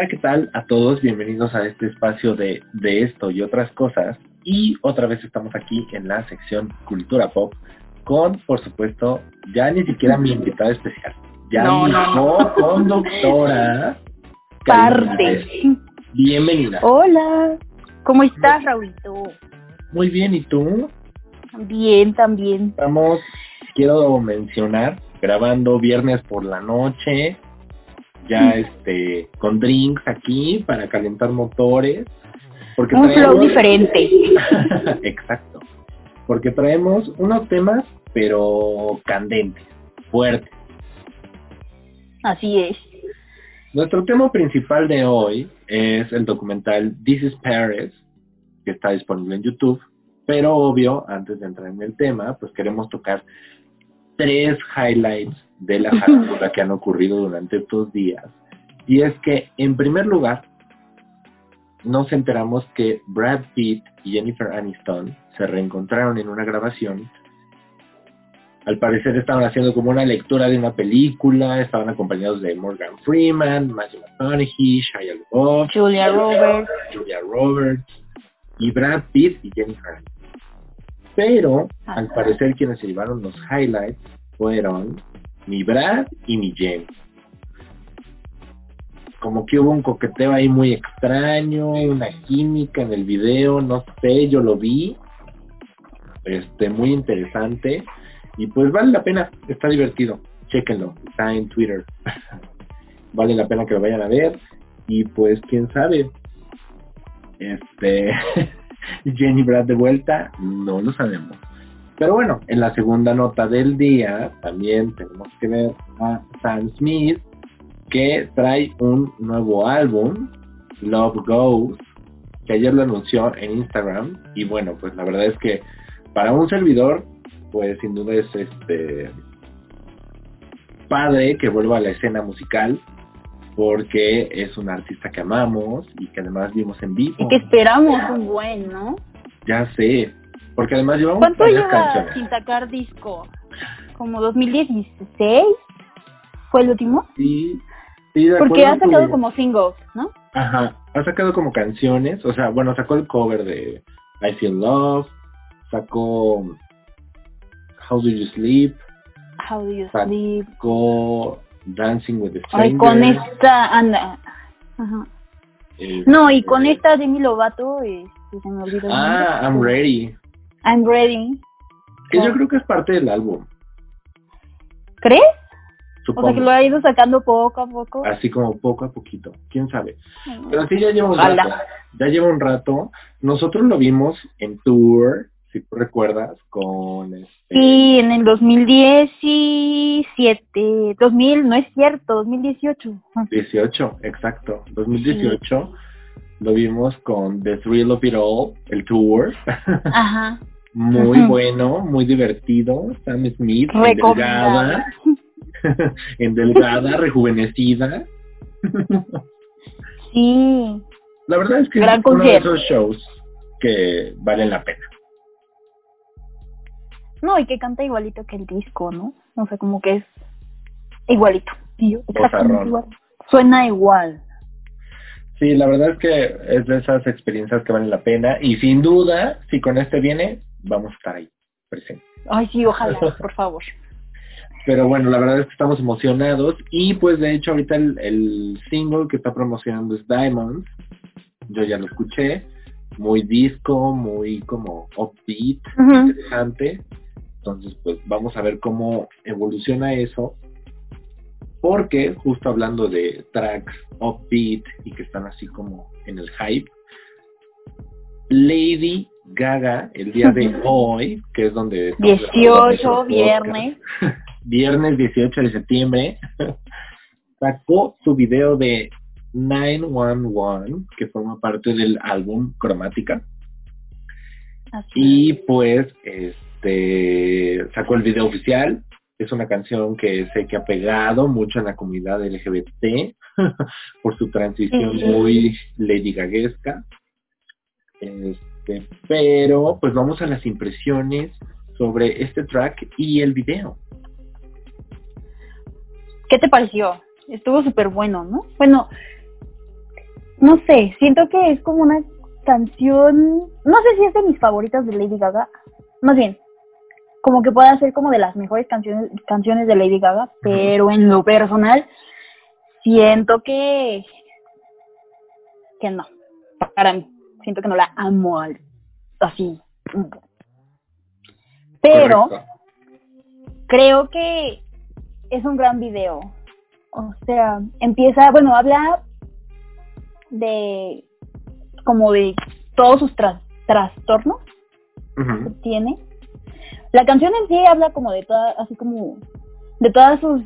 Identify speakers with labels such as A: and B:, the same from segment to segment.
A: Hola, ¿qué tal a todos? Bienvenidos a este espacio de, de esto y otras cosas. Y otra vez estamos aquí en la sección Cultura Pop con, por supuesto, ya ni siquiera mi invitada especial. Ya
B: No,
A: mi
B: no,
A: conductora.
B: Parte.
A: Bienvenida.
B: Hola. ¿Cómo estás, Raulito?
A: Muy bien, ¿y tú?
B: Bien, también.
A: Estamos, quiero mencionar, grabando viernes por la noche, ya este, con drinks aquí para calentar motores. Porque
B: Un flow
A: traemos-
B: diferente.
A: Exacto. Porque traemos unos temas, pero candentes, fuertes.
B: Así es.
A: Nuestro tema principal de hoy es el documental This is Paris, que está disponible en YouTube. Pero obvio, antes de entrar en el tema, pues queremos tocar tres highlights de la farándula que han ocurrido durante estos días. Y es que, en primer lugar, nos enteramos que Brad Pitt y Jennifer Aniston se reencontraron en una grabación. Al parecer estaban haciendo como una lectura de una película, estaban acompañados de Morgan Freeman, Matthew McConaughey, Shia LaBeouf,
B: Julia Roberts.
A: Julia Roberts y Brad Pitt y Jennifer Aniston. Pero, al parecer, quienes se llevaron los highlights fueron mi Brad y mi Jen. Como que hubo un coqueteo ahí muy extraño, una química en el video, no sé, yo lo vi. Este, muy interesante. Y pues vale la pena, está divertido. Chéquenlo, está en Twitter. vale la pena que lo vayan a ver. Y pues quién sabe. Este Jenny Brad de vuelta, no lo sabemos. Pero bueno, en la segunda nota del día también tenemos que ver a Sam Smith que trae un nuevo álbum, Love Goes, que ayer lo anunció en Instagram y bueno, pues la verdad es que para un servidor, pues sin duda es este padre que vuelva a la escena musical porque es un artista que amamos y que además vimos en vivo.
B: Y que esperamos un buen, ¿no?
A: Ya sé, porque además llevamos
B: ¿Cuánto
A: varias
B: lleva
A: canciones.
B: sin sacar disco? ¿Como 2016? ¿Fue el último?
A: Sí, sí, de
B: Porque ha sacado
A: tu-
B: como singles, ¿no?
A: Ajá, ha sacado como canciones, o sea, bueno, sacó el cover de I Feel Love, sacó How Do You Sleep,
B: How do you
A: Sa-
B: sleep?
A: sacó Dancing with the
B: Ay,
A: Strangers.
B: con esta, anda. Ajá.
A: eh,
B: No, y con esta Demi Lovato, este, se me olvidó. el
A: Ah, I'm. Ready.
B: I'm ready.
A: Que yo creo que es parte del álbum,
B: ¿Crees? O
A: supongo.
B: sea, que lo ha ido sacando poco a poco.
A: Así como poco a poquito, quién sabe. Pero sí ya lleva un rato. Ya lleva un rato. Nosotros lo vimos en tour, si tú recuerdas, con este,
B: Sí, en el 2017, 2000, no es cierto, 2018.
A: 18, exacto. 2018 lo vimos con The Thrill of It All, el tour.
B: Ajá.
A: muy bueno, muy divertido. Sam Smith,
B: Recomendado.
A: endelgada, endelgada, rejuvenecida.
B: Sí.
A: La verdad es que
B: Gran
A: es uno de esos shows que valen la pena.
B: No, y que canta igualito que el disco, ¿no? O sea, como que es igualito. Igual. Suena igual.
A: Sí, la verdad es que es de esas experiencias que valen la pena y sin duda, si con este viene, vamos a estar ahí presentes.
B: Ay, sí, ojalá, por favor.
A: Pero bueno, la verdad es que estamos emocionados y pues de hecho ahorita el, el single que está promocionando es Diamonds. Yo ya lo escuché, muy disco, muy como upbeat,
B: Ujú.
A: interesante. Entonces pues vamos a ver cómo evoluciona eso. Porque justo hablando de tracks upbeat y que están así como en el hype, Lady Gaga el día de hoy, que es donde... estamos grabando nuestro
B: 18,
A: podcast,
B: viernes.
A: viernes 18 de septiembre, sacó su video de 911, que forma parte del álbum Cromática.
B: Así
A: Y pues, este, sacó el video oficial. Es una canción que sé que ha pegado mucho en la comunidad LGBT por su transición
B: Sí.
A: muy Lady Gaguesca. Este, pero, pues vamos a las impresiones sobre este track y el video.
B: ¿Qué te pareció? Estuvo súper bueno, ¿no? Bueno, no sé, siento que es como una canción, no sé si es de mis favoritas de Lady Gaga, más bien, como que puede ser como de las mejores canciones, canciones de Lady Gaga, pero en lo personal, siento que, que no, para mí, siento que no la amo al- así. Pero
A: Correcto.
B: creo que es un gran video. O sea, empieza, bueno, habla de como de todos sus tras- trastornos que tiene. La canción en sí habla como de todas, así como de todas sus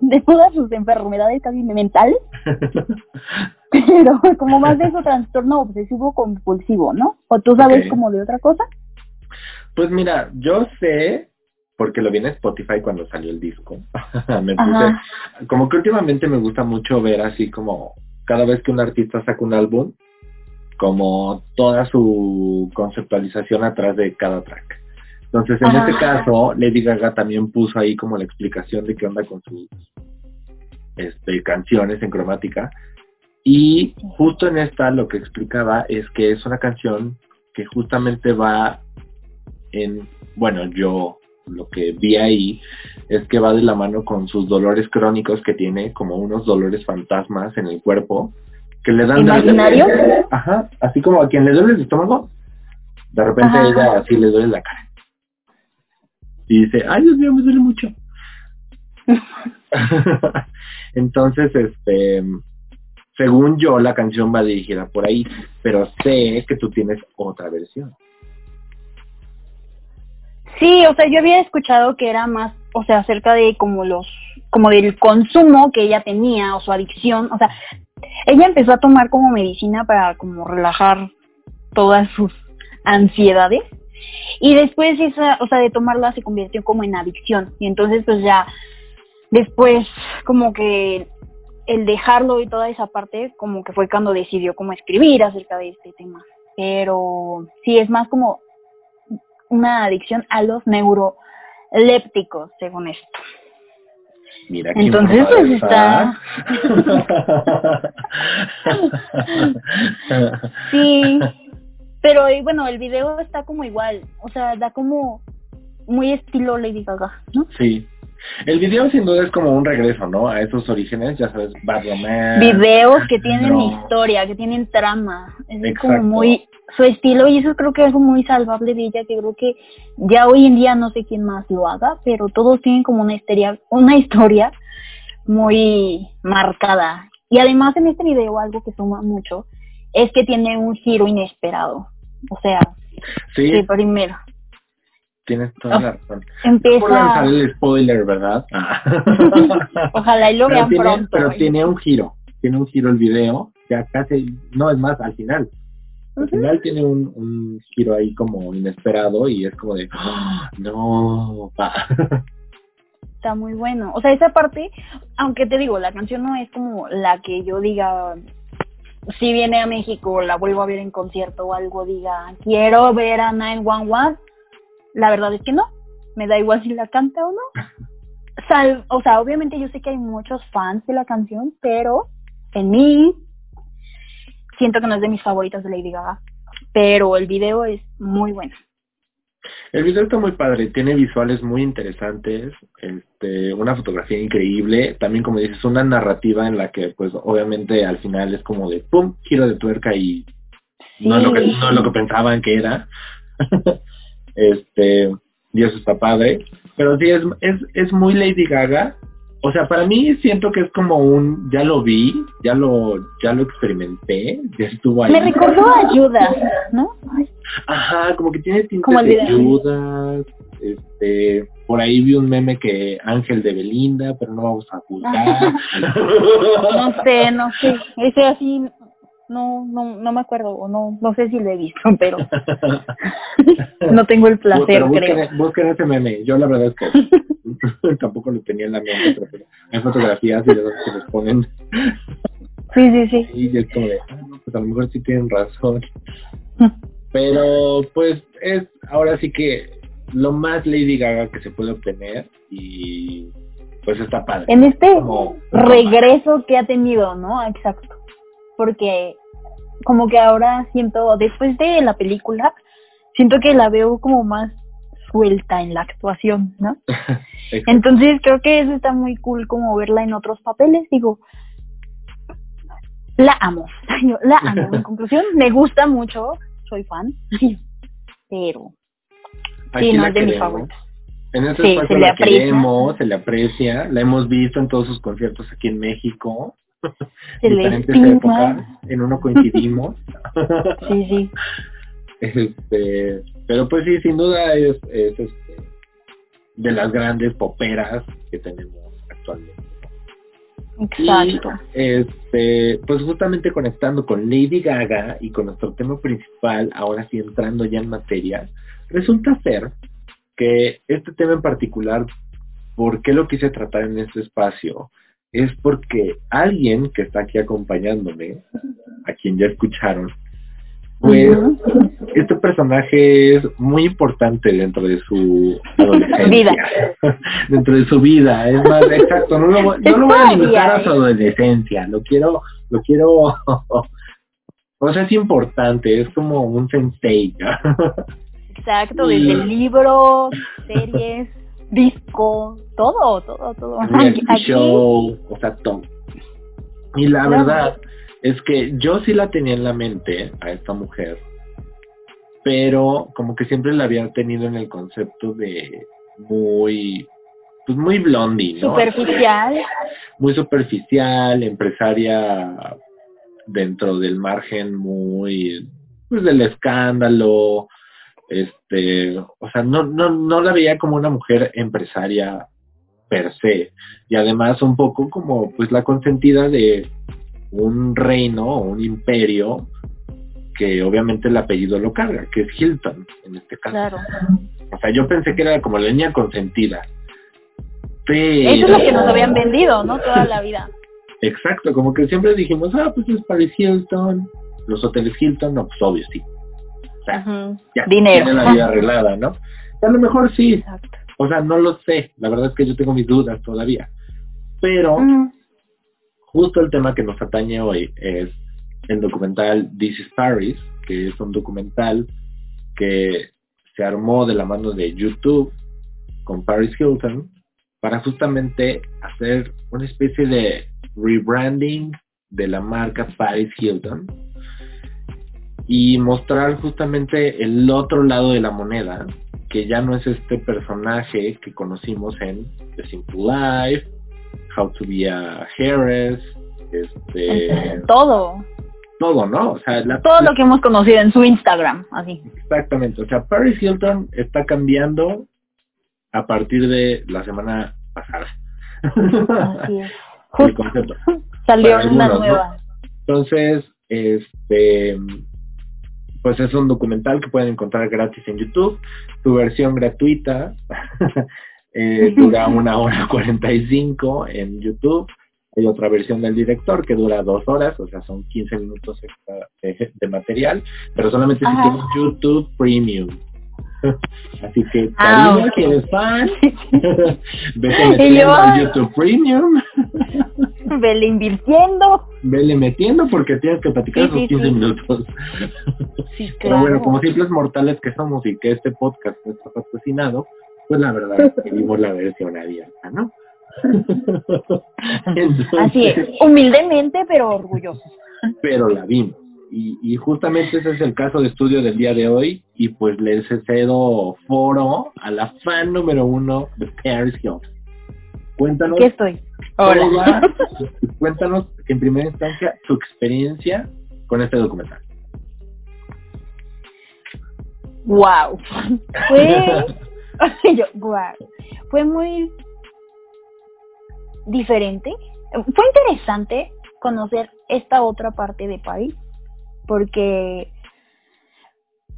B: de todas sus enfermedades casi mentales, pero como más de su trastorno obsesivo compulsivo, ¿no? O tú sabes como de otra cosa.
A: Pues mira, yo sé, porque lo vi en Spotify cuando salió el disco, me puse, como que últimamente me gusta mucho ver así como cada vez que un artista saca un álbum, como toda su conceptualización atrás de cada track. Entonces, en
B: Ajá.
A: este caso, Lady Gaga también puso ahí como la explicación de qué onda con sus este, canciones en cromática. Y justo en esta lo que explicaba es que es una canción que justamente va en, bueno, yo lo que vi ahí es que va de la mano con sus dolores crónicos que tiene, como unos dolores fantasmas en el cuerpo, que le dan... repente-
B: ¿Imaginarios?
A: Ajá, así como a quien le duele el estómago, de repente
B: Ajá.
A: ella así le duele la cara. Y dice, ay Dios mío, me duele mucho. Entonces, este, según yo, la canción va dirigida por ahí, pero sé que tú tienes otra versión.
B: Sí, o sea, yo había escuchado que era más, o sea, acerca de como los, como del consumo que ella tenía o su adicción, o sea, ella empezó a tomar como medicina para como relajar todas sus ansiedades y después esa, o sea, de tomarla se convirtió como en adicción. Y entonces pues ya después como que el dejarlo y toda esa parte como que fue cuando decidió como escribir acerca de este tema, pero sí es más como una adicción a los neurolépticos, según esto.
A: Mira qué
B: Entonces, pues, Sí, pero y bueno, el video está como igual, o sea, da como muy estilo Lady Gaga, ¿no?
A: Sí. El video sin duda es como un regreso, ¿no? A esos orígenes, ya sabes, Bad Romance.
B: Videos que tienen
A: no.
B: historia, que tienen trama, es
A: Exacto.
B: como muy su estilo y eso creo que es algo muy salvable de ella que creo que ya hoy en día no sé quién más lo haga, pero todos tienen como una historia, una historia muy marcada. Y además en este video algo que suma mucho es que tiene un giro inesperado. O sea,
A: Sí,
B: que primero
A: tienes toda la razón. Por
B: empieza,
A: lanzar el spoiler, ¿verdad? Ah.
B: ojalá y lo
A: pero
B: vean
A: tiene,
B: pronto.
A: pero tiene un giro, tiene un giro el video, ya casi, no es más, al final. Al
B: Ujú.
A: final tiene un, un giro ahí como inesperado y es como de, ¡Ah! no, pa".
B: Está muy bueno. O sea, esa parte, aunque te digo, la canción no es como la que yo diga, si viene a México, la vuelvo a ver en concierto o algo, diga, quiero ver a 911. La verdad es que no. Me da igual si la canta o no. O sea, obviamente yo sé que hay muchos fans de la canción, pero en mí siento que no es de mis favoritas de Lady Gaga. Pero el video es muy bueno.
A: El video está muy padre, tiene visuales muy interesantes, este, una fotografía increíble, también como dices, una narrativa en la que pues obviamente al final es como de pum, giro de tuerca y no es lo que, no es lo que pensaban que era. este, eso está padre. Pero sí, es, es, es muy Lady Gaga. O sea, para mí siento que es como un, ya lo vi, ya lo, ya lo experimenté, ya estuvo ahí.
B: Me recordó a Judas, ¿no?
A: Ajá, como que tiene tintes de. Judas, este, por ahí vi un meme que Ángel de Belinda, pero no vamos a juzgar.
B: No sé, no sé. Ese así, no, no, no me acuerdo, o no, no sé si lo he visto, pero no tengo el placer,
A: busquen,
B: creo.
A: busquen ese meme. Yo la verdad es que tampoco lo tenía en la mente, pero, pero hay fotografías y esas que les ponen
B: Sí, sí, sí.
A: y es como de, ah, pues a lo mejor sí tienen razón. Pero pues es ahora sí que lo más Lady Gaga que se puede obtener y pues está padre.
B: En este
A: Como-
B: regreso que ha tenido, ¿no? Exacto. Porque como que ahora siento, después de la película, siento que la veo como más suelta en la actuación, ¿no? Entonces creo que eso está muy cool como verla en otros papeles. Digo, la amo, Yo la amo. En conclusión, me gusta mucho, soy fan, pero
A: Aquí
B: sí, no es de mis
A: queremos.
B: favoritos.
A: En este
B: Sí,
A: espacio
B: se le
A: la
B: aprecia.
A: queremos, se le aprecia, la hemos visto en todos sus conciertos aquí en México,
B: le
A: diferentes épocas, en uno coincidimos.
B: Sí, sí.
A: Este, pero pues sí, sin duda es, es este, de las grandes poperas que tenemos actualmente.
B: Exacto.
A: Y este, pues justamente conectando con Lady Gaga y con nuestro tema principal, ahora sí entrando ya en materia, resulta ser que este tema en particular, ¿por qué lo quise tratar en este espacio? Es porque alguien que está aquí acompañándome, a quien ya escucharon, pues este personaje es muy importante dentro de su.
B: Vida.
A: dentro de su vida. Es más, exacto, no lo, voy- no lo voy a limitar a su adolescencia. Lo quiero, lo quiero. O sea, es importante, es como un sensei.
B: Exacto,
A: Y-
B: desde libros, series, disco, todo, todo, todo. Aquí,
A: show, o sea, todo. Y la
B: Claro.
A: verdad es que yo sí la tenía en la mente a esta mujer, pero como que siempre la había tenido en el concepto de muy, pues muy blondie, ¿no?
B: superficial,
A: Muy superficial, empresaria dentro del margen muy, pues del escándalo, este, o sea, no, no, no la veía como una mujer empresaria per se, y además un poco como pues la consentida de un reino o un imperio que obviamente el apellido lo carga, que es Hilton en este caso.
B: claro.
A: O sea, yo pensé que era como la niña consentida. Pero...
B: Eso es lo que nos habían vendido, ¿no? Toda la vida.
A: Exacto, como que siempre dijimos, ah, pues es Paris Hilton, los hoteles Hilton, no, pues obvio, sí. O sea, ya
B: Dinero.
A: tiene la vida arreglada, ¿no? Y a lo mejor sí,
B: Exacto.
A: o sea, no lo sé, la verdad es que yo tengo mis dudas todavía. Pero justo el tema que nos atañe hoy es el documental This is Paris, que es un documental que se armó de la mano de YouTube con Paris Hilton para justamente hacer una especie de rebranding de la marca Paris Hilton y mostrar justamente el otro lado de la moneda, que ya no es este personaje que conocimos en The Simple Life, How to be a Heiress, este,
B: Todo,
A: todo, ¿no? O sea, la,
B: todo lo que hemos conocido en su Instagram, así.
A: exactamente. O sea, Paris Hilton está cambiando a partir de la semana pasada.
B: Así es.
A: El concepto.
B: salió una nueva.
A: Entonces, este, pues es un documental que pueden encontrar gratis en YouTube. Su versión gratuita eh, dura una hora 45 en YouTube. Hay otra versión del director que dura dos horas, o sea, son 15 minutos extra de, de material, pero solamente si tienes YouTube Premium. Así que,
B: Ah,
A: Karina,
B: ok.
A: si eres fan, vete metiendo al YouTube Premium.
B: Vele invirtiendo.
A: Vele metiendo porque tienes que platicar
B: Sí,
A: esos
B: sí,
A: 15
B: sí.
A: minutos. Pero bueno, como simples mortales que somos y que este podcast está patrocinado, pues la verdad es que vimos la versión abierta, ¿no? Entonces,
B: Así es, humildemente pero orgullosos.
A: Pero la vimos. Y, y justamente ese es el caso de estudio del día de hoy y pues les cedo foro a la fan número uno de Paris Hilton. Cuéntanos
B: Aquí estoy. Hola.
A: toda- cuéntanos en primera instancia tu experiencia con este documental.
B: wow. Fue, yo, wow. Fue muy diferente. Fue interesante conocer esta otra parte de Paris, porque,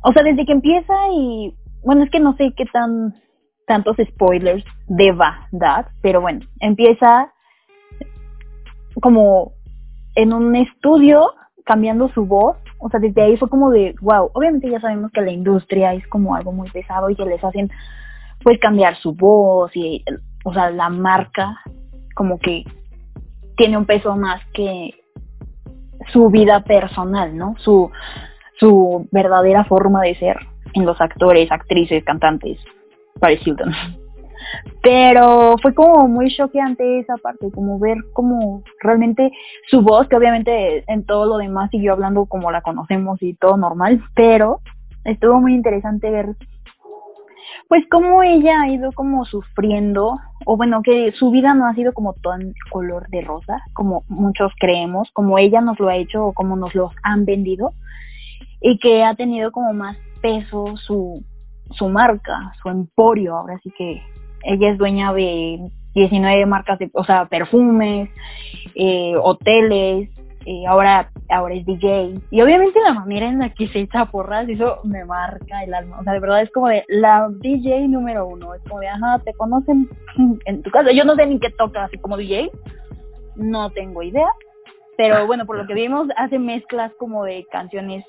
B: o sea, desde que empieza y, bueno, es que no sé qué tan tantos spoilers deba dar, pero bueno, empieza como en un estudio cambiando su voz, o sea, desde ahí fue como de, wow, obviamente ya sabemos que la industria es como algo muy pesado y que les hacen pues cambiar su voz y, o sea, la marca como que tiene un peso más que su vida personal, ¿no? Su, su verdadera forma de ser en los actores, actrices, cantantes, Paris Hilton. Pero fue como muy choqueante esa parte, como ver como realmente su voz, que obviamente en todo lo demás siguió hablando como la conocemos y todo normal, pero estuvo muy interesante ver pues cómo ella ha ido como sufriendo, o bueno, que su vida no ha sido como tan color de rosa, como muchos creemos, como ella nos lo ha hecho o como nos lo han vendido, y que ha tenido como más peso su, su marca, su emporio, ahora sí que ella es dueña de 19 marcas de, o sea, perfumes, eh, hoteles, eh, ahora, ahora es DJ. Y obviamente la manera en la que se echa porras, eso me marca el alma. O sea, de verdad es como de la DJ número uno. Es como de, ajá, te conocen en tu casa. Yo no sé ni qué toca así como DJ. No tengo idea. Pero bueno, por lo que vimos, hace mezclas como de canciones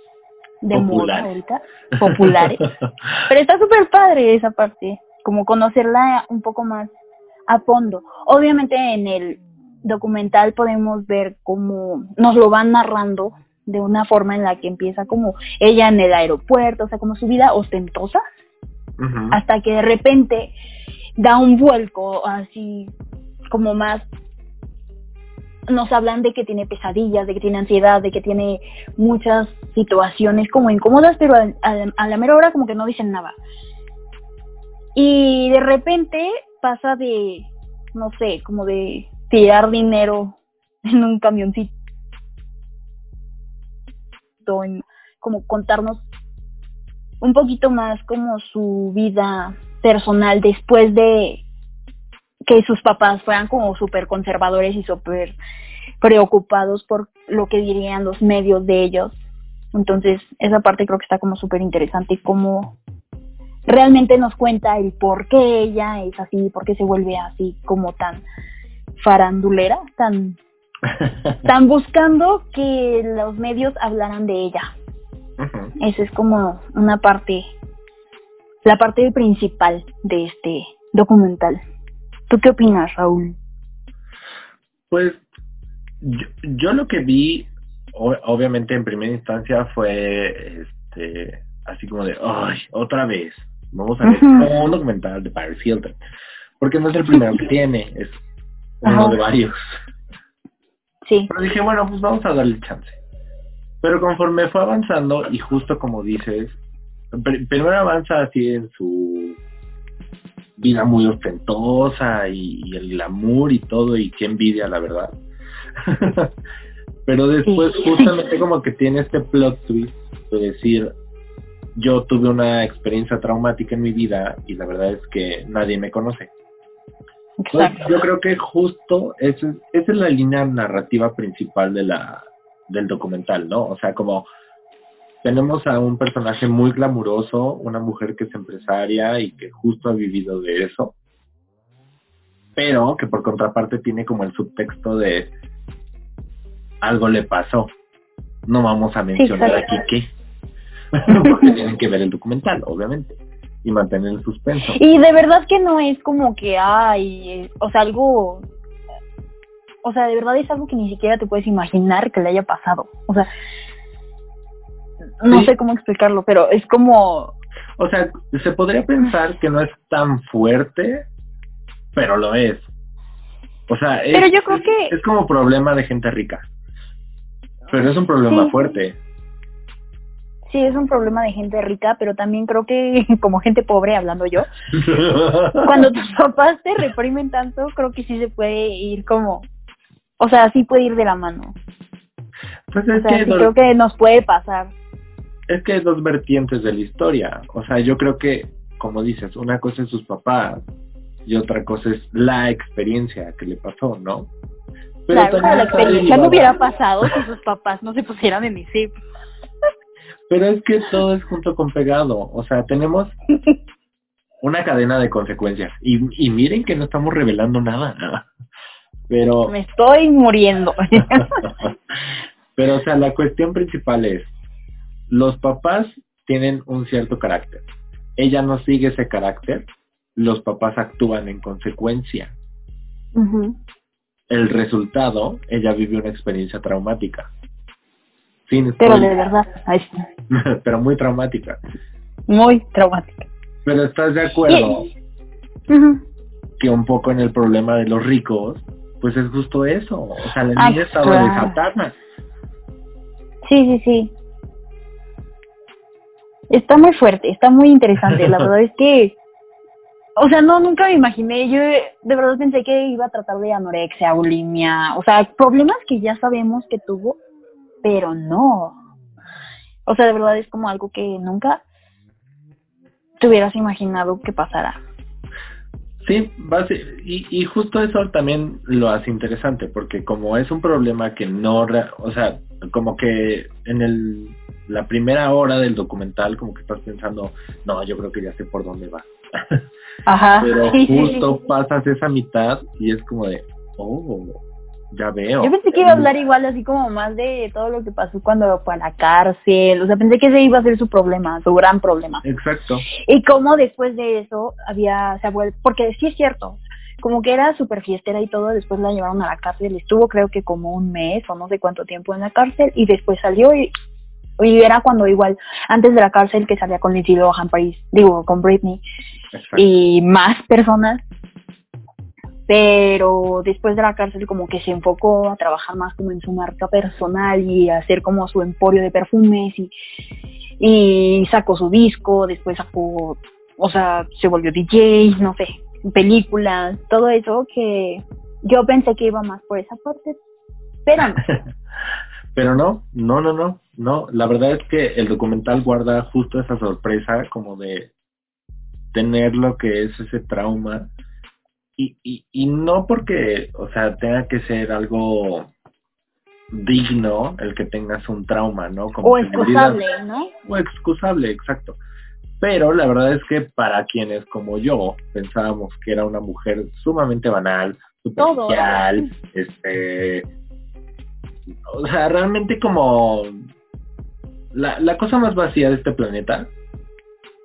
B: de moda ahorita, populares. Pero está súper padre esa parte, como conocerla un poco más a fondo. Obviamente en el documental podemos ver cómo nos lo van narrando de una forma en la que empieza como ella en el aeropuerto, o sea, como su vida ostentosa, hasta que de repente da un vuelco así como más nos hablan de que tiene pesadillas, de que tiene ansiedad, de que tiene muchas situaciones como incómodas, pero a, la mera hora como que no dicen nada. Y de repente pasa de, no sé, como de tirar dinero en un camioncito, como contarnos un poquito más como su vida personal después de que sus papás fueran como súper conservadores y súper preocupados por lo que dirían los medios de ellos. Entonces, esa parte creo que está como súper interesante y cómo realmente nos cuenta el por qué ella es así, por qué se vuelve así como tan farandulera, tan, tan buscando que los medios hablaran de ella. Esa es como una parte, la parte principal de este documental. ¿Tú qué opinas, Raúl?
A: Pues yo, lo que vi, obviamente en primera instancia fue este así como de, ay, otra vez, vamos a ver un documental de Paris Hilton. Porque no es el primero que tiene, es uno de varios.
B: Sí.
A: Pero dije, bueno, pues vamos a darle chance. Pero conforme fue avanzando, y justo como dices, primero avanza así en su vida muy ostentosa y, el glamour y todo y qué envidia la verdad. Pero después justamente como que tiene este plot twist de decir, yo tuve una experiencia traumática en mi vida y la verdad es que nadie me conoce. Yo creo que justo esa, esa es la línea narrativa principal de la del documental, ¿no? O sea, como tenemos a un personaje muy glamuroso, una mujer que es empresaria y que justo ha vivido de eso, pero que por contraparte tiene como el subtexto de algo le pasó. No vamos a mencionar aquí qué, porque tienen que ver el documental, obviamente, y mantener el suspenso.
B: Y de verdad que no es como que hay, o sea, algo o sea, de verdad es algo que ni siquiera te puedes imaginar que le haya pasado. O sea, no sé cómo explicarlo, pero es como...
A: O sea, se podría pensar que no es tan fuerte, pero lo es. O sea, es,
B: pero yo creo que...
A: es como problema de gente rica. Pero es un problema fuerte.
B: Sí, es un problema de gente rica, pero también creo que como gente pobre, hablando yo, cuando tus papás te reprimen tanto, creo que sí se puede ir como, o sea, sí puede ir de la mano.
A: Pues es que
B: creo que nos puede pasar.
A: es que hay dos vertientes de la historia. O sea, yo creo que, como dices, una cosa es sus papás y otra cosa es la experiencia que le pasó, ¿no?
B: Pero claro, la experiencia no hubiera pasado si sus papás no se pusieran en ese.
A: Pero es que todo es junto con pegado. O sea, tenemos una cadena de consecuencias. Y, y miren que no estamos revelando nada. Pero...
B: Me estoy muriendo.
A: Pero, o sea, la cuestión principal es, los papás tienen un cierto carácter. Ella no sigue ese carácter, los papás actúan en consecuencia. El resultado, ella vive una experiencia traumática.
B: Pero de verdad,
A: pero muy traumática.
B: Muy traumática.
A: Pero estás de acuerdo que un poco en el problema de los ricos, pues es justo eso. O sea, la niña estaba desatada.
B: Sí, sí, sí. Está muy fuerte, está muy interesante. La verdad es que, o sea, no, nunca me imaginé. Yo de verdad pensé que iba a tratar de anorexia, bulimia, o sea, problemas que ya sabemos que tuvo, pero no. O sea, de verdad es como algo que nunca te hubieras imaginado que pasara.
A: Sí, y, y justo eso también lo hace interesante, porque como es un problema que no, o sea, como que en el la primera hora del documental como que estás pensando, no, yo creo que ya sé por dónde va.
B: Ajá.
A: Pero justo pasas esa mitad y es como de, oh, ya veo.
B: Yo pensé que iba a hablar igual así como más de todo lo que pasó cuando fue a la cárcel, o sea, pensé que ese iba a ser su problema, su gran problema.
A: Exacto.
B: Y cómo después de eso había, se vuelto, porque sí es cierto, como que era súper fiestera y todo, después la llevaron a la cárcel, estuvo creo que como un mes o no sé cuánto tiempo en la cárcel y después salió y, y era cuando igual, antes de la cárcel que salía con Lindsay Lohan, Paris, digo, con Britney y más personas pero después de la cárcel como que se enfocó a trabajar más como en su marca personal y hacer como su emporio de perfumes y, y sacó su disco, después sacó, o sea, se volvió DJ, no sé, películas, todo eso que yo pensé que iba más por esa parte, pero
A: pero no, no, no, no, no, la verdad es que el documental guarda justo esa sorpresa como de tener lo que es ese trauma y, y, y no porque, o sea, tenga que ser algo digno el que tengas un trauma, ¿no?
B: Como o excusable, ¿no?
A: O excusable, exacto. Pero la verdad es que para quienes como yo pensábamos que era una mujer sumamente banal, superficial, este, o sea, realmente como la, la cosa más vacía de este planeta,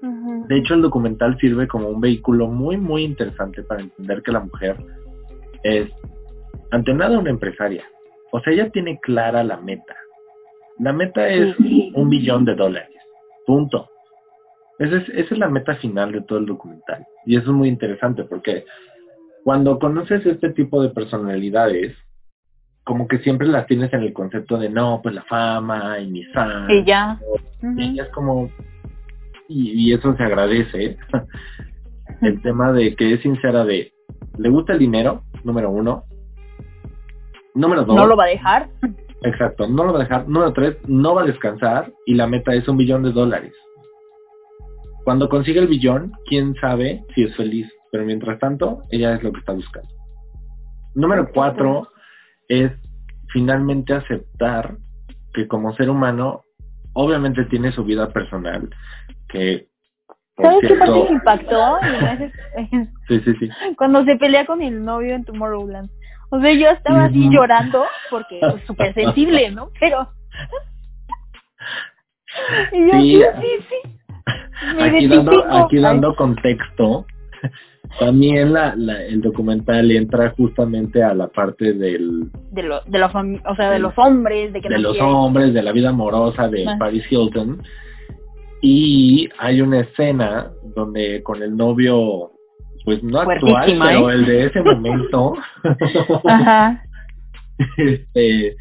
A: de hecho, el documental sirve como un vehículo muy, muy interesante para entender que la mujer es, ante nada, una empresaria. O sea, ella tiene clara la meta. La meta es un billón de dólares. Punto. Esa es, esa es la meta final de todo el documental. Y eso es muy interesante porque cuando conoces este tipo de personalidades, como que siempre las tienes en el concepto de no, pues la fama y mi
B: Y ya.
A: Y es como, y, eso se agradece, el tema de que es sincera de, ¿le gusta el dinero? Número uno. Número dos.
B: ¿No lo va a dejar?
A: Exacto, no lo va a dejar. Número tres, no va a descansar y la meta es un billón de dólares. Cuando consigue el billón, quién sabe si es feliz, pero mientras tanto, ella es lo que está buscando. Número cuatro es finalmente aceptar que como ser humano obviamente tiene su vida personal, que...
B: ¿Sabes qué parte me impactó?
A: sí, sí, sí.
B: Cuando se pelea con el novio en Tomorrowland. O sea, yo estaba así llorando porque es súper sensible, ¿no? Pero... y yo, sí, sí, sí.
A: aquí dando, aquí dando contexto, también la, la, el documental entra justamente a la parte del
B: de, lo, de o sea de los hombres de, que
A: de los hombres de la vida amorosa de Paris Hilton y hay una escena donde con el novio pues no actual pero ¿eh? el de ese momento Ajá. este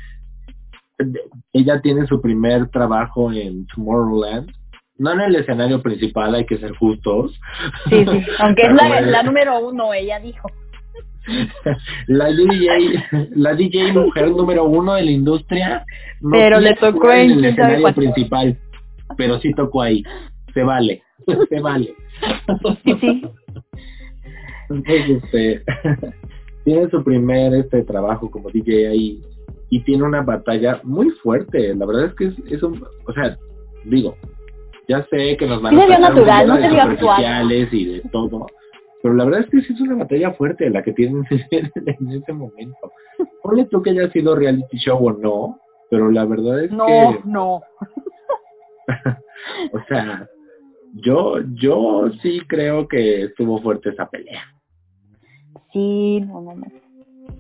A: ella tiene su primer trabajo en Tomorrowland no en el escenario principal, hay que ser justos.
B: Sí, sí, aunque es la, la número uno, ella dijo.
A: la DJ, la DJ mujer número uno de la industria.
B: Pero le tocó
A: en el escenario principal. Pero sí tocó ahí. Se vale, se vale.
B: Sí, sí.
A: Entonces, este, tiene su primer este trabajo como DJ ahí y tiene una batalla muy fuerte. La verdad es que es, es un, o sea, digo, ya sé que nos van a
B: natural, no
A: de superficiales y de todo. Pero la verdad es que sí es una batalla fuerte la que tienen en ese momento. Ponle tú que haya sido reality show o no, pero la verdad es
B: No,
A: que,
B: no.
A: o sea, yo, yo sí creo que estuvo fuerte esa pelea.
B: Sí, no, no, no.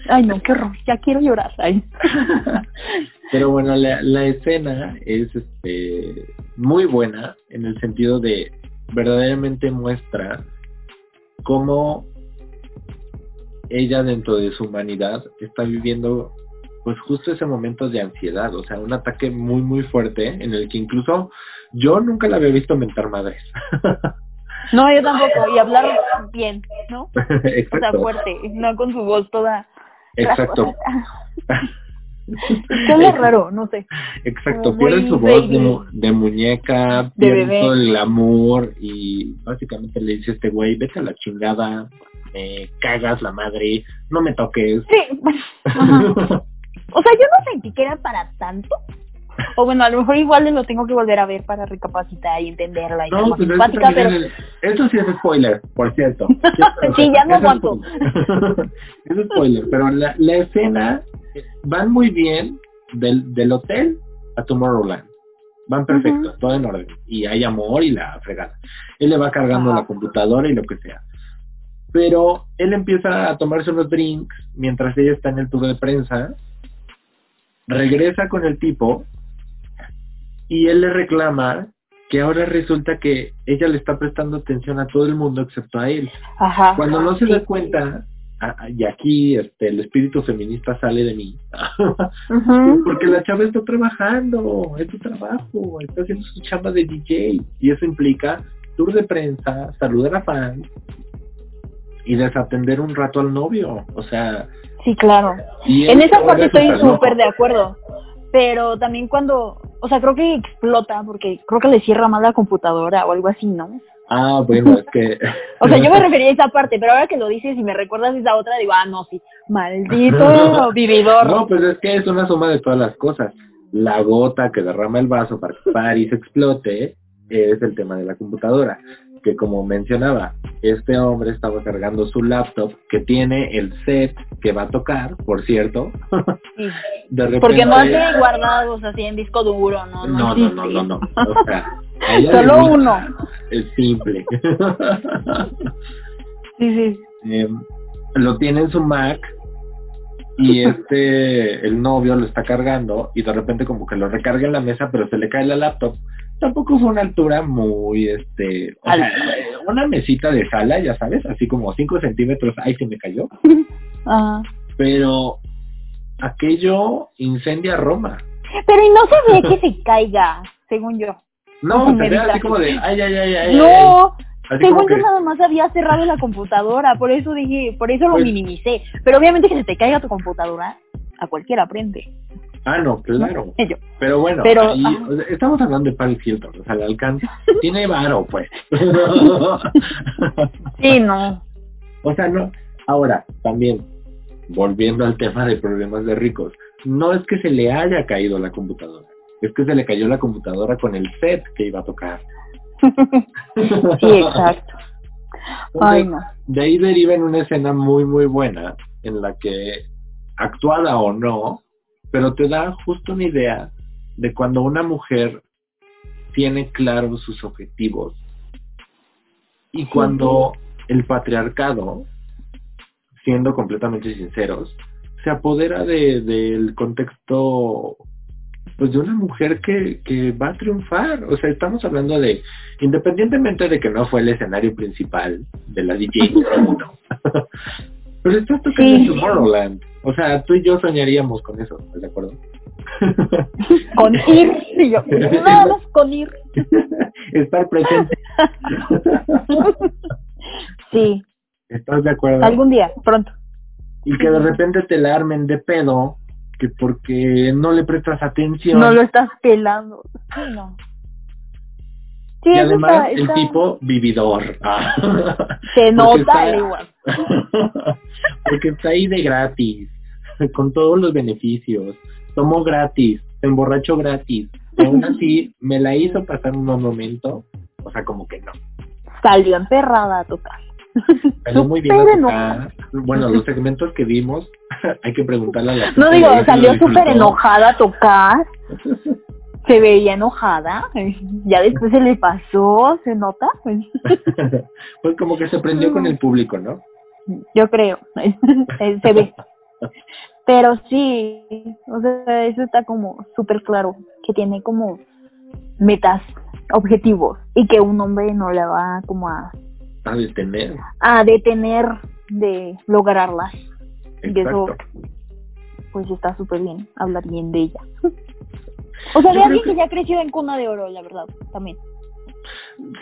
B: Ay, no, qué horror. Ya quiero llorar. Ay.
A: Pero bueno, la, la escena es este, muy buena en el sentido de verdaderamente muestra cómo ella dentro de su humanidad está viviendo pues justo ese momento de ansiedad, o sea, un ataque muy muy fuerte en el que incluso yo nunca la había visto mentar madres.
B: No, yo tampoco. Y hablar bien, ¿no? O sea,
A: Exacto.
B: fuerte. No con su voz toda.
A: Exacto.
B: Habla raro, no sé.
A: Exacto, pierde su voz de, de muñeca,
B: De
A: pierde el glamour y básicamente le dice a este güey, vete a la chingada, me cagas la madre, no me toques.
B: Sí. O sea, yo no sentí que era para tanto. O bueno, a lo mejor igual lo tengo que volver a ver para recapacitar y entenderla y
A: No, pues eso,
B: pero...
A: es- eso sí es spoiler, por cierto.
B: Sí, ya no aguanto.
A: es spoiler, pero la, la escena van muy bien del, del hotel a Tomorrowland. Van perfecto, todo en orden. Y hay amor y la fregada. Él le va cargando
B: Ajá.
A: la computadora y lo que sea. Pero él empieza a tomarse unos drinks mientras ella está en el tour de prensa. Regresa con el tipo y él le reclama que ahora resulta que ella le está prestando atención a todo el mundo excepto a él.
B: Ajá.
A: Cuando no se
B: sí.
A: da cuenta, ah, ah, y aquí este, el espíritu feminista sale de mí, porque la chava está trabajando, es su trabajo, está haciendo su chamba de DJ, y eso implica tour de prensa, saludar a fans y desatender un rato al novio, o sea...
B: Sí, claro.
A: y
B: En esa parte estoy
A: súper
B: de acuerdo. Pero también cuando, o sea, creo que explota porque creo que le cierra mal la computadora o algo así, ¿no?
A: Ah, bueno, es que...
B: O sea, yo me refería a esa parte, pero ahora que lo dices y me recuerdas esa otra, digo, ah, no, sí, maldito vividor.
A: No, pues es que es una suma de todas las cosas. La gota que derrama el vaso para que París explote es el tema de la computadora. Que como mencionaba, este hombre estaba cargando su laptop que tiene el set que va a tocar, por cierto.
B: Sí,
A: De repente,
B: porque no hace guardados así en disco duro, ¿no?
A: No, no, no, no, no. O sea,
B: Solo uno.
A: Es simple.
B: Sí, sí.
A: Eh, lo tiene en su Mac y este el novio lo está cargando y de repente como que lo recarga en la mesa pero se le cae la laptop tampoco fue una altura muy este o sea, una mesita de sala ya sabes así como 5 centímetros ahí se me cayó
B: Ajá.
A: pero aquello incendia Roma
B: Pero y no se ve que se caiga, según yo.
A: no se ve así como de ay ay ay ay
B: No,
A: así
B: según yo
A: que
B: nada más había cerrado la computadora, por eso dije, por eso lo
A: Pues-
B: minimicé. Pero obviamente que se te caiga tu computadora, a cualquiera aprende.
A: Ah no claro
B: Yo.
A: Pero bueno,
B: Pero,
A: ahí, estamos hablando de Paris Hilton, o sea, el alcance tiene varo, pues.
B: Sí, no.
A: o sea, no. Ahora, también, volviendo al tema de problemas de ricos, no es que se le haya caído la computadora, es que se le cayó la computadora con el set que iba a tocar.
B: Sí, exacto. Ay, no.
A: De ahí deriva en una escena muy, muy buena, en la que, actuada o no, pero te da justo una idea de cuando una mujer tiene claros sus objetivos y cuando el patriarcado, siendo completamente sinceros, se apodera de, del contexto pues de una mujer que, que va a triunfar. O sea, estamos hablando de, independientemente de que no fue el escenario principal de la DJ pero estás tocando
B: Sí.
A: Tomorrowland. O sea, tú y yo soñaríamos con eso, ¿estás de acuerdo?
B: Con ir, sí, yo, nada más con ir.
A: Estar presente.
B: Sí,
A: ¿Estás de acuerdo?
B: algún día, pronto.
A: Y que de repente te la armen de pedo, que porque no le prestas atención.
B: No lo estás pelando. Sí, no. Sí,
A: y además
B: está-
A: el tipo vividor. Ah.
B: Se nota
A: está-
B: igual.
A: Porque está ahí de gratis, con todos los beneficios. Tomó gratis, se emborrachó gratis. Y aún así me la hizo pasar un mal momento. O sea, como que no.
B: Salió emperrada a tocar.
A: Salió muy bien a
B: Súper
A: tocar. Bueno, los segmentos que vimos, hay que preguntarle a la
B: No digo, salió súper enojada a tocar. Se veía enojada. Ya después se le pasó, se nota.
A: pues como que se prendió con el público, ¿no?
B: Yo creo. Se ve. Pero sí, o sea, eso está como súper claro, que tiene como metas, objetivos, y que un hombre no le va como a,
A: A detener.
B: a detener de lograrlas. Y eso,
A: Exacto.
B: pues está súper bien, hablar bien de ella. O sea,
A: Yo
B: de alguien
A: que-
B: que ya ha crecido en cuna de oro, la verdad, también.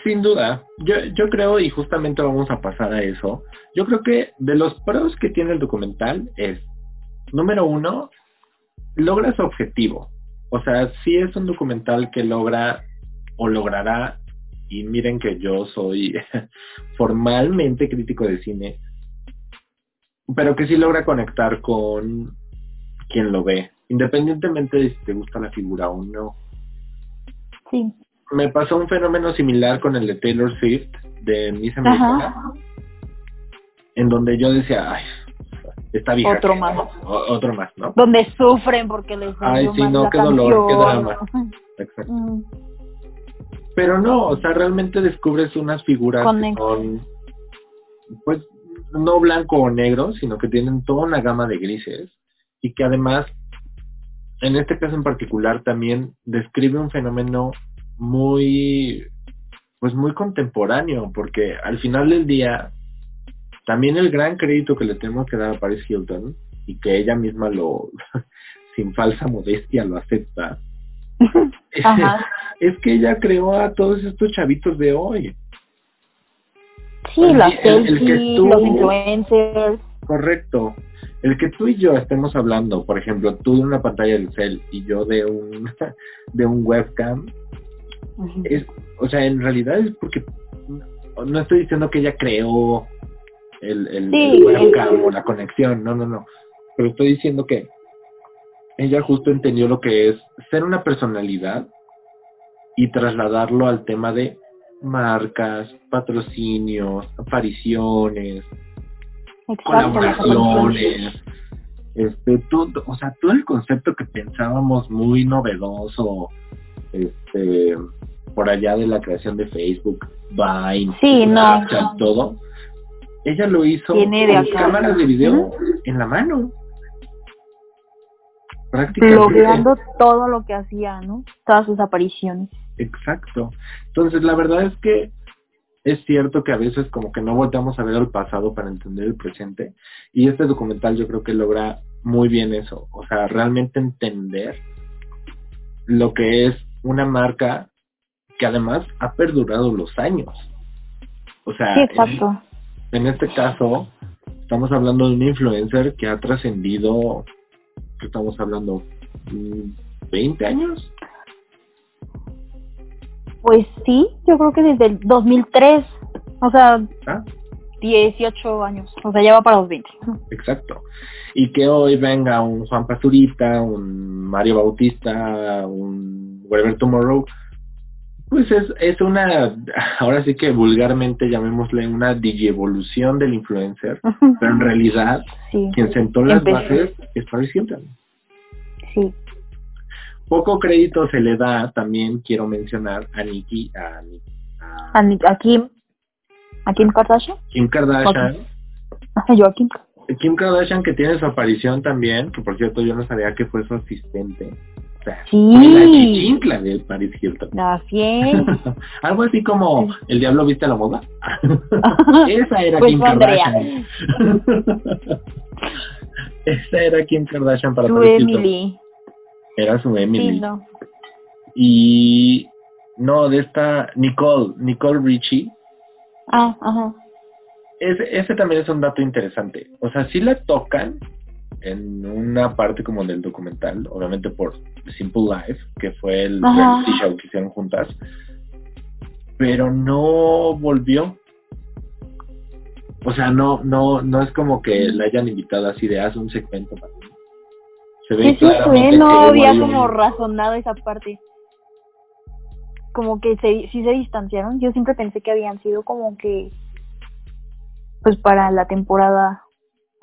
A: Sin duda, yo, creo, y justamente vamos a pasar a eso, yo creo que de los pros que tiene el documental es, número uno, logra su objetivo. O sea, sí es un documental que logra o logrará, y miren que yo soy formalmente crítico de cine, pero que sí logra conectar con quien lo ve, independientemente de si te gusta la figura o no
B: Sí.
A: Me pasó un fenómeno similar con el de Taylor Swift de Miss Americana,
B: Ajá.
A: en donde yo decía, ay, está vieja.
B: Otro
A: que-
B: más.
A: o- otro más, ¿no?
B: Donde sufren porque les
A: Ay, sí, no, qué dolor, qué drama. Exacto.
B: Mm,
A: Pero no, o sea, realmente descubres unas figuras que
B: Conecta.
A: son, pues, no blanco o negro, sino que tienen toda una gama de grises y que además, en este caso en particular, también describe un fenómeno muy, pues muy contemporáneo, porque al final del día, también el gran crédito que le tenemos que dar a Paris Hilton y que ella misma lo, sin falsa modestia, lo acepta,
B: Ajá.
A: es que ella creó a todos estos chavitos de hoy.
B: Sí,
A: El-
B: las
A: el- el que
B: selfies,
A: tú-
B: los influencers.
A: Correcto. El que tú y yo estemos hablando, por ejemplo, tú de una pantalla del cel y yo de un de un webcam, es, o sea, en realidad es porque no estoy diciendo que ella creó el, el,
B: Sí,
A: el webcam o la conexión, no, no, no. Pero estoy diciendo que ella justo entendió lo que es ser una personalidad y trasladarlo al tema de marcas, patrocinios, apariciones,
B: Exacto, las apariciones.
A: colaboraciones, este, todo, o sea, todo el concepto que pensábamos muy novedoso, este, por allá de la creación de Facebook, Vine,
B: Sí, no.
A: Snapchat, todo, ella lo hizo
B: Viene de
A: con cámaras de video en la mano. Prácticamente.
B: Logrando todo lo que hacía, ¿no? Todas sus apariciones.
A: Exacto. Entonces, la verdad es que es cierto que a veces como que no volteamos a ver al pasado para entender el presente. Y este documental yo creo que logra muy bien eso. O sea, realmente entender lo que es una marca que además ha perdurado los años. O sea,
B: Sí,
A: en-
B: exacto.
A: en este caso, estamos hablando de un influencer que ha trascendido, ¿qué estamos hablando? Mm, ¿20 años?
B: Pues sí, yo creo que desde el 2003. O sea,
A: ¿Ah?
B: 18 años. O sea, ya va para los 20.
A: Exacto. Y que hoy venga un Juan Pazurita, un Mario Bautista, un Whatever Tomorrow, pues es, es una, ahora sí que vulgarmente llamémosle una digievolución del influencer, pero en realidad
B: Sí,
A: quien sentó las bases es Paris Hilton.
B: sí.
A: Poco crédito se le da, también quiero mencionar a Nicki, a, a
B: A, a Kim. ¿A Kim Kardashian?
A: Kim Kardashian,
B: Yo a Kim.
A: Kim Kardashian que tiene su aparición también, que por cierto yo no sabía que fue su asistente.
B: Sí.
A: la chichincla de Paris Hilton.
B: Así es.
A: Algo así como el diablo viste a la moda. Esa era
B: Pues
A: Kim. Kardashian. Esa era Kim Kardashian para
B: Su
A: Paris Hilton.
B: Emily.
A: Era su Emily.
B: Sí, no.
A: Y no, de esta Nicole, Nicole Richie.
B: Ah, ajá.
A: Ese, ese también es un dato interesante. O sea, sí la tocan en una parte como del documental, obviamente por Simple Life, que fue el reality show que hicieron juntas. pero no volvió. O sea, no, no, no es como que la hayan invitado así de haz un segmento para mí.
B: Se ve sí, sí, no había como razonado esa parte. Como que se, sí se distanciaron. Yo siempre pensé que habían sido como que, pues para la temporada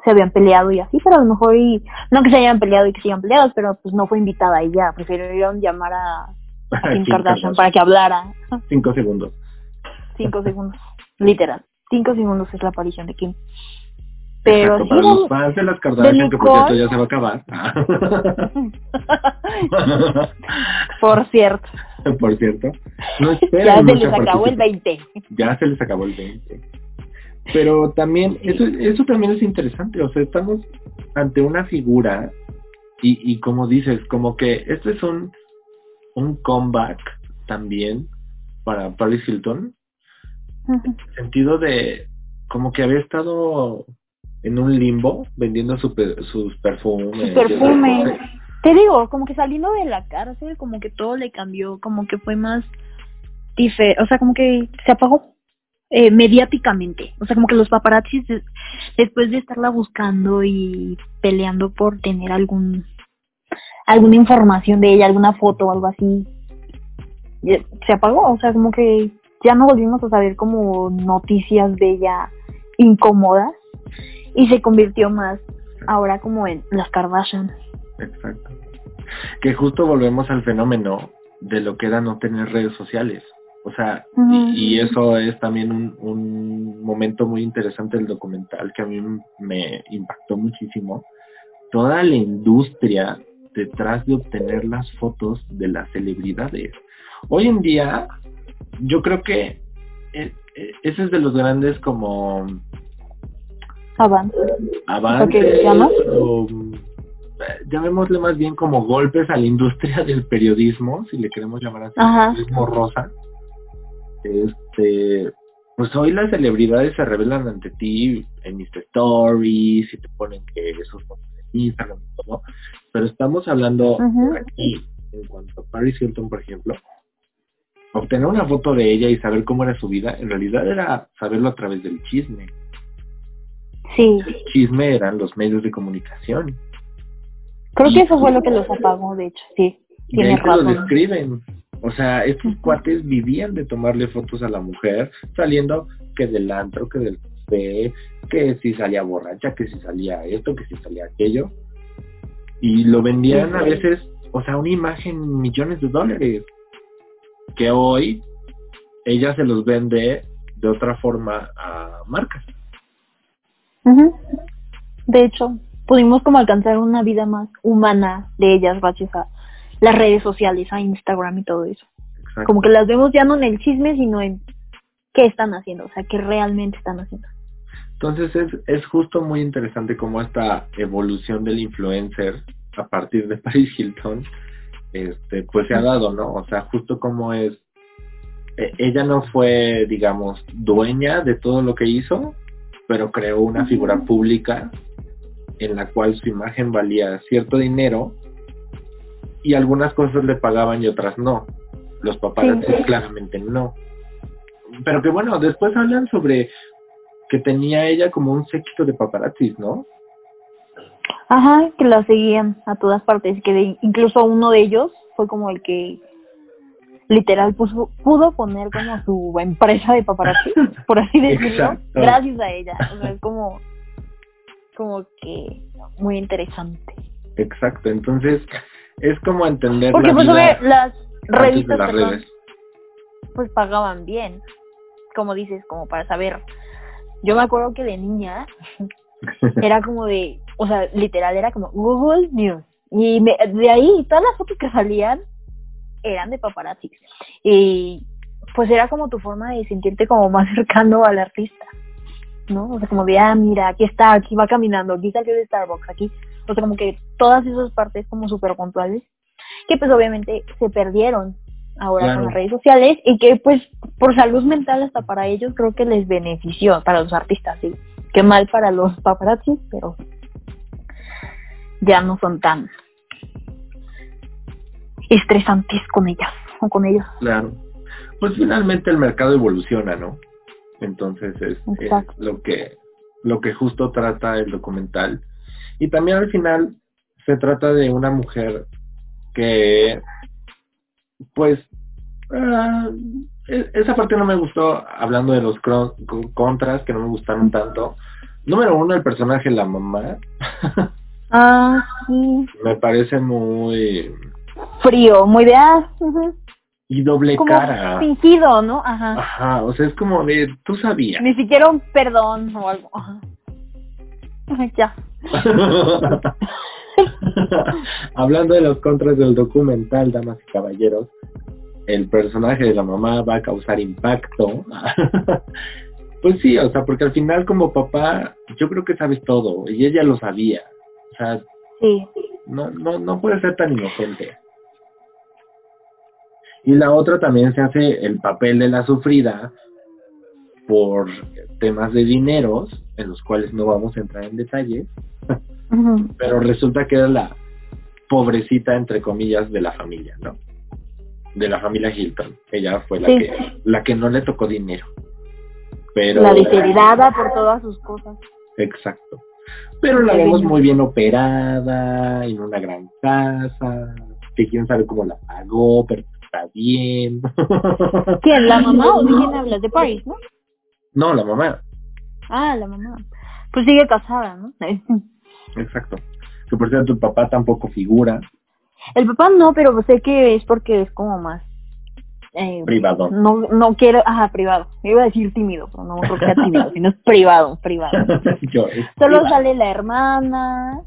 B: se habían peleado y así, pero a lo mejor y, no que se hayan peleado y que se hayan peleado, pero pues no fue invitada y ya, prefirieron llamar a, Kim, Kardashian, para que hablara.
A: Cinco segundos.
B: Cinco segundos, literal. Cinco segundos es la aparición de Kim. Pero
A: Exacto, para los fans de las Kardashian, que por cierto ya se va a acabar.
B: por cierto.
A: por cierto. No
B: ya se les acabó el 20.
A: Ya se les acabó el 20. Pero también, eso, eso también es interesante, o sea, estamos ante una figura y, y como dices, como que esto es un, un comeback también para Paris Hilton, en el sentido de como que había estado en un limbo vendiendo su, sus perfumes.
B: perfumes. Te digo, como que saliendo de la cárcel, como que todo le cambió, como que fue más dife o sea, como que se apagó eh, mediáticamente. O sea, como que los paparazzis, después de estarla buscando y peleando por tener algún alguna información de ella, alguna foto o algo así, se apagó. O sea, como que ya no volvimos a saber como noticias de ella incómodas y se convirtió más ahora como en las Kardashian.
A: Exacto. Que justo volvemos al fenómeno de lo que era no tener redes sociales. O sea, y, eso es también un, un momento muy interesante del documental que a mí me impactó muchísimo. Toda la industria detrás de obtener las fotos de las celebridades. Hoy en día, yo creo que eh, eh, ese es de los grandes como
B: avances.
A: Avances. O, llamémosle más bien como golpes a la industria del periodismo, si le queremos llamar así, periodismo rosa este, pues hoy las celebridades se revelan ante ti en Insta Stories y te ponen que esos fotos en Instagram y todo, pero estamos hablando aquí, en cuanto a Paris Hilton, por ejemplo, obtener una foto de ella y saber cómo era su vida, en realidad era saberlo a través del chisme.
B: Sí.
A: El chisme eran los medios de comunicación.
B: Creo que eso fue lo que los apagó, de hecho, sí.
A: Tiene razón. lo describen. O sea, estos cuates vivían de tomarle fotos a la mujer, saliendo que del antro, que del café, que si salía borracha, que si salía esto, que si salía aquello. Y lo vendían a veces, o sea, una imagen millones de dólares. Que hoy ella se los vende de otra forma a marcas.
B: De hecho, pudimos como alcanzar una vida más humana de ellas gracias a las redes sociales, a Instagram y todo eso. Como que las vemos ya no en el chisme, sino en qué están haciendo, o sea, qué realmente están haciendo.
A: Entonces es, es justo muy interesante cómo esta evolución del influencer a partir de Paris Hilton, este, pues se ha dado, ¿no? O sea, justo como es, e, ella no fue, digamos, dueña de todo lo que hizo, pero creó una figura pública en la cual su imagen valía cierto dinero y algunas cosas le pagaban y otras no. Los paparazzis claramente no. Pero que bueno, después hablan sobre que tenía ella como un séquito de paparazzis, ¿no?
B: Ajá, que la seguían a todas partes, que incluso uno de ellos fue como el que literal puso, pudo poner como su empresa de paparazzi, por así decirlo, gracias a ella. O sea, es como, como que muy interesante.
A: Exacto, entonces es como entender
B: Porque
A: la
B: pues
A: vida
B: las revistas
A: las redes.
B: pues pagaban bien, como dices, como para saber. Yo me acuerdo que de niña era como de, o sea, literal era como Google News. Y de ahí todas las fotos que salían eran de paparazzi. Y pues era como tu forma de sentirte como más cercano al artista. ¿No? O sea, como de, ah, mira, aquí está, aquí va caminando, aquí salió de Starbucks, aquí o sea, como que todas esas partes como súper puntuales, que pues obviamente se perdieron ahora con las redes sociales y que pues por salud mental hasta para ellos creo que les benefició, para los artistas, sí. Qué mal para los paparazzi, pero ya no son tan estresantes con ellas o con ellos.
A: Claro. pues finalmente el mercado evoluciona, ¿no? Entonces es, es lo que lo que justo trata el documental. Y también al final se trata de una mujer que, pues, ah, e-, esa parte no me gustó, hablando de los contras que no me gustaron tanto. Número uno, el personaje, la mamá.
B: Ah, sí.
A: Me parece muy...
B: Frío, muy de... Ah,
A: y doble
B: como
A: cara.
B: fingido, ¿no? Ajá.
A: Ajá, o sea, es como de, tú sabías.
B: Ni siquiera un perdón o algo. Ajá. ya.
A: Hablando de los contras del documental, damas y caballeros, el personaje de la mamá va a causar impacto. pues sí, o sea, porque al final como papá, yo creo que sabes todo y ella lo sabía. O sea,
B: sí.
A: no, no, no puede ser tan inocente. Y la otra también se hace el papel de la sufrida por temas de dineros, en los cuales no vamos a entrar en detalles, pero resulta que era la pobrecita, entre comillas, de la familia, ¿no? De la familia Hilton. Ella fue la que la que no le tocó dinero. Pero
B: la desheredada por todas sus cosas.
A: Exacto. Pero la vemos muy bien operada, en una gran casa, que quién sabe cómo la pagó, pero está bien.
B: ¿Quién? ¿La mamá o de quién hablas? De Paris, ¿no?
A: No, la mamá.
B: Ah, la mamá. Pues sigue casada, ¿no?
A: Exacto. Que por cierto, tu papá tampoco figura.
B: El papá no, pero sé que es porque es como más... Eh,
A: privado.
B: No, no quiero, ajá, privado. Me iba a decir tímido, pero no creo que sea tímido, sino es privado, privado. Solo sale la hermana,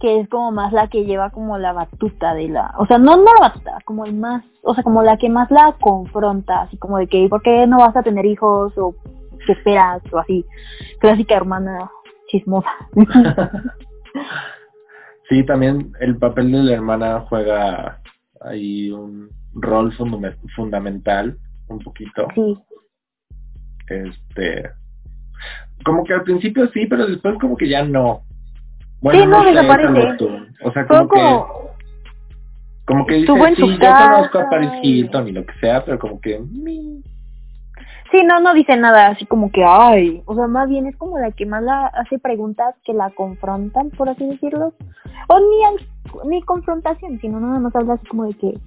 B: que es como más la que lleva como la batuta de la, o sea, no, no la batuta, como el más, o sea, como la que más la confronta, así como de que, ¿por qué no vas a tener hijos? o qué esperas? o así, clásica hermana chismosa.
A: sí, también el papel de la hermana juega ahí un rol fundamental, un poquito.
B: Sí.
A: Este, como que al principio sí, pero después como que ya no.
B: Bueno, sí, no, desaparece.
A: O sea, como, que... Como que dice, sí, yo conozco a Paris Hilton y lo que sea, pero como que...
B: Sí, no, no dice nada así como que, ay, o sea, más bien es como la que más la hace preguntas que la confrontan, por así decirlo. O ni, ni confrontación, sino nada más habla así como de que,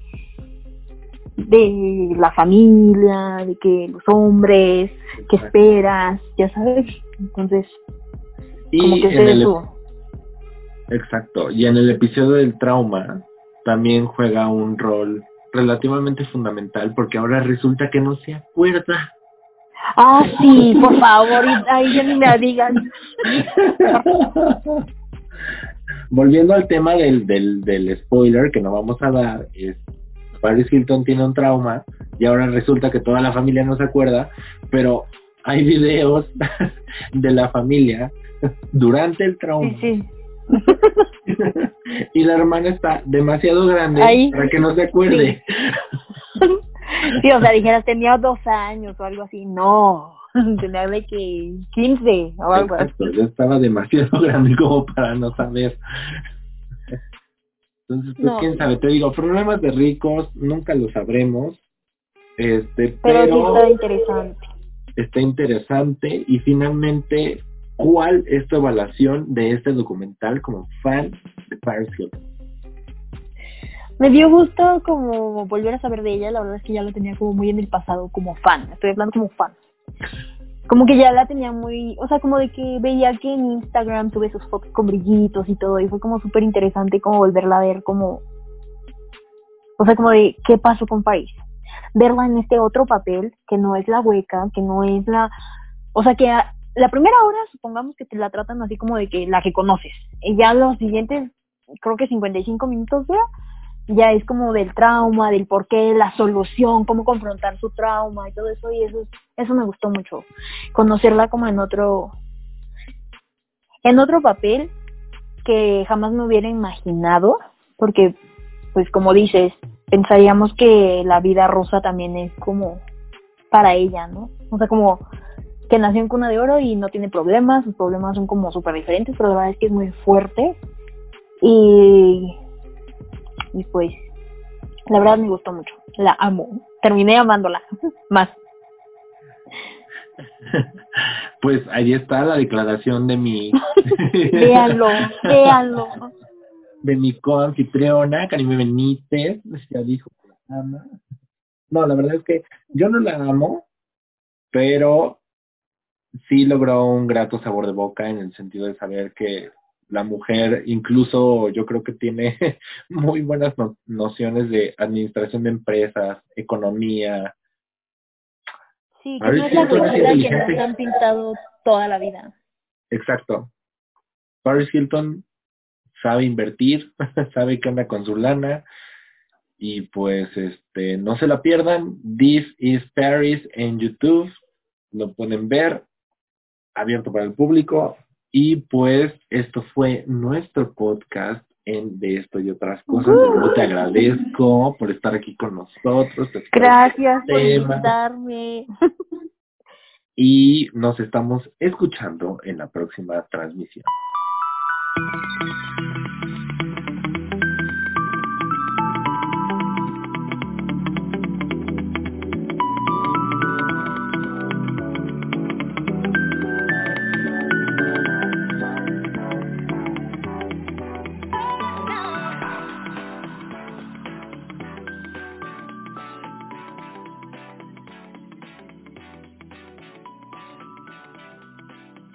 B: de la familia, de que los hombres, que esperas, ya sabes. Entonces, como que
A: es eso. Exacto. Y en el episodio del trauma también juega un rol relativamente fundamental porque ahora resulta que no se acuerda.
B: Ah, sí, por favor, ahí ya ni me digan.
A: Volviendo al tema del, del, del spoiler que no vamos a dar, es Paris Hilton tiene un trauma y ahora resulta que toda la familia no se acuerda, pero hay videos de la familia durante el trauma.
B: Sí, sí
A: y la hermana está demasiado grande para que no se acuerde.
B: sí, o sea, dijeras, tenía dos años o algo así. No, tenía de que 15 o algo
A: Exacto, así. estaba demasiado grande como para no saber. Entonces, pues quién sabe, te digo, problemas de ricos nunca lo sabremos. Este, pero, pero
B: sí está interesante.
A: Está interesante y finalmente ¿Cuál es tu evaluación de este documental como fan de Paris Hilton?
B: Me dio gusto como volver a saber de ella, la verdad es que ya lo tenía como muy en el pasado como fan, estoy hablando como fan. Como que ya la tenía muy, o sea, como de que veía que en Instagram tuve sus fotos con brillitos y todo, y fue como súper interesante como volverla a ver como, o sea, como de qué pasó con Paris. Verla en este otro papel, que no es la hueca, que no es la, o sea, que la primera hora supongamos que te la tratan así como de que la que conoces. Y ya los siguientes, creo que 55 minutos ya, ya es como del trauma, del por qué, la solución, cómo confrontar su trauma y todo eso. Y eso, eso me gustó mucho. Conocerla como en otro, en otro papel que jamás me hubiera imaginado, porque, pues como dices, pensaríamos que la vida rosa también es como para ella, ¿no? O sea, como que nació en cuna de oro y no tiene problemas, sus problemas son como súper diferentes, pero la verdad es que es muy fuerte. Y, y pues, la verdad me gustó mucho, la amo.
C: terminé amándola más.
A: Pues ahí está la declaración de mi...
C: véanlo, véanlo.
A: De mi coanfitriona, Karime Benítez, ya dijo que la ama. No, la verdad es que yo no la amo, pero sí logró un grato sabor de boca en el sentido de saber que la mujer incluso yo creo que tiene muy buenas nociones de administración de empresas, economía.
C: Sí, que no es la que nos han pintado toda la vida.
A: Exacto. Paris Hilton sabe invertir, sabe qué anda con su lana y pues este no se la pierdan. This is Paris en YouTube. Lo pueden ver abierto para el público y pues esto fue nuestro podcast en de esto y otras cosas. te agradezco por estar aquí con nosotros.
C: Gracias por invitarme.
A: Y nos estamos escuchando en la próxima transmisión.